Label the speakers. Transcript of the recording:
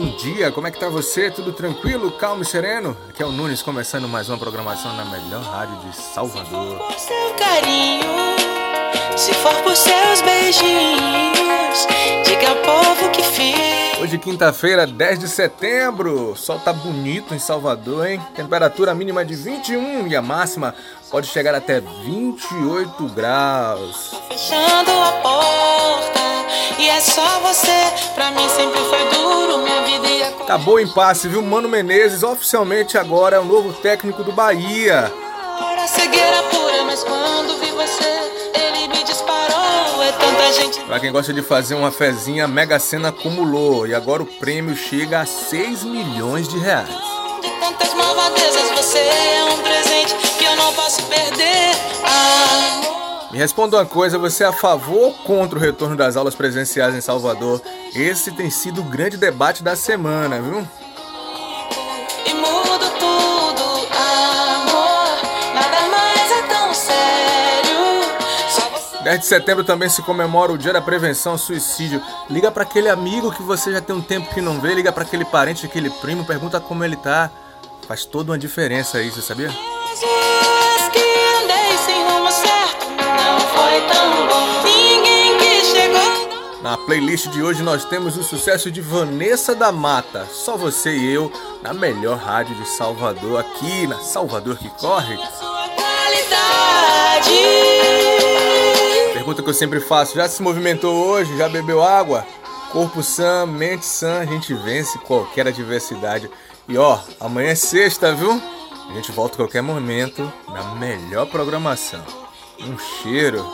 Speaker 1: dia, como é que tá você? Tudo tranquilo, calmo e sereno? Aqui é o Nunes começando mais uma programação na melhor rádio de Salvador.
Speaker 2: Por seu carinho, se for por seus beijinhos, diga ao povo que fiz.
Speaker 1: Hoje, quinta-feira, 10 de setembro. O sol tá bonito em Salvador, hein? Temperatura mínima de 21 e a máxima pode chegar até 28 graus.
Speaker 2: Fechando a porta, é só você. Pra mim sempre foi duro, minha vida ia
Speaker 1: Acabou o impasse, viu? Mano Menezes oficialmente agora é o novo técnico do Bahia.
Speaker 2: É
Speaker 1: Pra quem gosta de fazer uma fezinha, a Mega Sena acumulou e agora o prêmio chega a 6 milhões de reais.
Speaker 2: de tantas malvadezas. Você
Speaker 1: Me responda uma coisa, você é a favor ou contra o retorno das aulas presenciais em Salvador? Esse tem sido o grande debate da semana, viu?
Speaker 2: E mudo tudo, amor. Nada mais é.
Speaker 1: 10 de setembro também se comemora o Dia da Prevenção ao Suicídio. Liga pra aquele amigo que você já tem um tempo que não vê, liga pra aquele parente, aquele primo, pergunta como ele tá. Faz toda uma diferença isso, sabia? Na playlist de hoje nós temos o sucesso de Vanessa da Mata, Só Você e Eu, na melhor rádio de Salvador, aqui na Salvador que corre. Pergunta que eu sempre faço: já se movimentou hoje? Já bebeu água? Corpo sã, mente sã, a gente vence qualquer adversidade. E ó, amanhã é sexta, viu? A gente volta a qualquer momento na melhor programação. Um cheiro.